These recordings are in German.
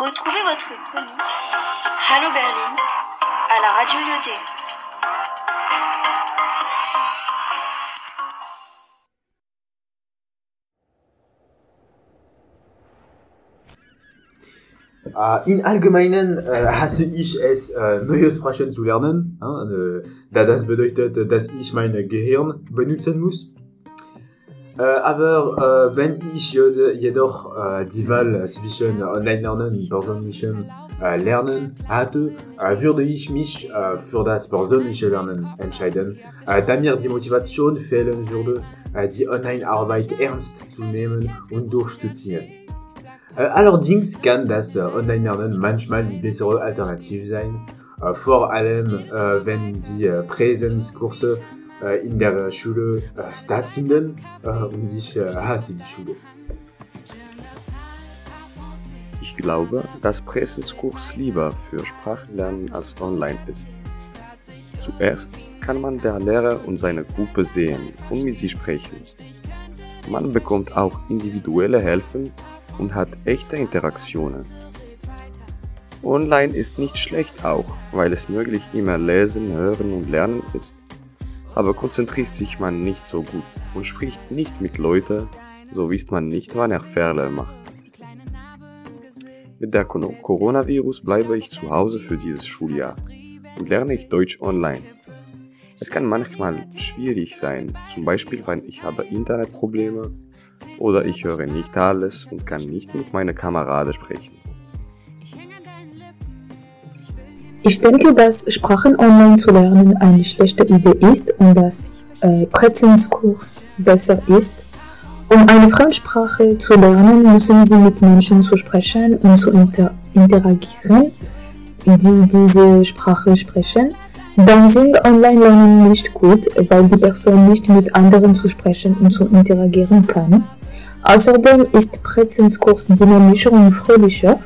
Retrouvez votre chronique Hallo Berlin à la radio Lyoté. Äh, in Allgemeinen äh, hasse ich es, äh, neue Sprachen zu lernen, äh, da das bedeutet, dass ich mein Gehirn benutzen muss. Äh, aber äh, wenn ich jedoch äh, die zwischen Online-Lernen und persönlichem äh, Lernen hatte, äh, würde ich mich äh, für das persönliche Lernen entscheiden, äh, da mir die Motivation fehlen würde, äh, die Online-Arbeit ernst zu nehmen und durchzuziehen. Äh, allerdings kann das äh, Online-Lernen manchmal die bessere Alternative sein, äh, vor allem äh, wenn die äh, Präsenzkurse äh, in der Schule äh, stattfinden äh, und ich äh, hasse die Schule. Ich glaube, dass Präsenzkurs lieber für Sprachenlernen als online ist. Zuerst kann man der Lehrer und seine Gruppe sehen und mit sie sprechen. Man bekommt auch individuelle Hilfen und hat echte Interaktionen. Online ist nicht schlecht auch, weil es möglich immer lesen, hören und lernen ist. Aber konzentriert sich man nicht so gut und spricht nicht mit Leuten, so wisst man nicht, wann er Fehler macht. Mit der Coronavirus bleibe ich zu Hause für dieses Schuljahr und lerne ich Deutsch online. Es kann manchmal schwierig sein, zum Beispiel wenn ich habe Internetprobleme oder ich höre nicht alles und kann nicht mit meiner Kameraden sprechen. Ich denke, dass Sprachen online zu lernen eine schlechte Idee ist und dass äh, Präsenzkurs besser ist. Um eine Fremdsprache zu lernen, müssen Sie mit Menschen zu sprechen und zu inter interagieren, die diese Sprache sprechen. Dann sind Online-Lernen nicht gut, weil die Person nicht mit anderen zu sprechen und zu interagieren kann. Außerdem ist Präsenzkurs dynamischer und fröhlicher.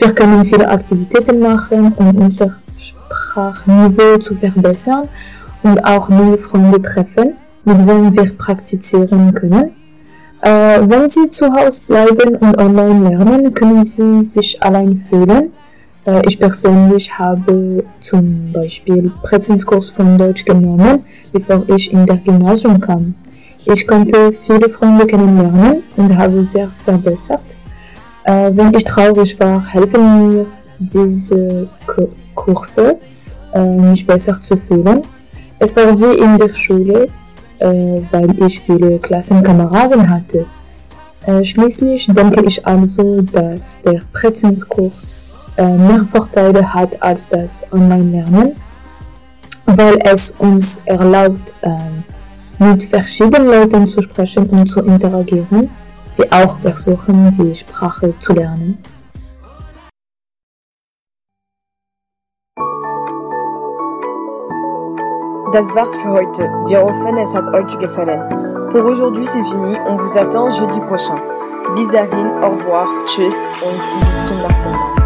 Wir können viele Aktivitäten machen, um unser Sprachniveau zu verbessern und auch neue Freunde treffen, mit denen wir praktizieren können. Äh, wenn Sie zu Hause bleiben und online lernen, können Sie sich allein fühlen. Äh, ich persönlich habe zum Beispiel Präsenzkurs von Deutsch genommen, bevor ich in der Gymnasium kam. Ich konnte viele Freunde kennenlernen und habe sehr verbessert. Äh, wenn ich traurig war, helfen mir diese Kurse, äh, mich besser zu fühlen. Es war wie in der Schule, äh, weil ich viele Klassenkameraden hatte. Äh, schließlich denke ich also, dass der Präsenzkurs äh, mehr Vorteile hat als das Online-Lernen, weil es uns erlaubt, ähm, mit verschiedenen Leuten zu sprechen und zu interagieren, die auch versuchen, die Sprache zu lernen. Das war's für heute. Wir hoffen, es hat euch gefallen. Pour aujourd'hui, c'est fini. On vous attend jeudi prochain. Bis dahin, au revoir, tschüss und bis zum nächsten Mal.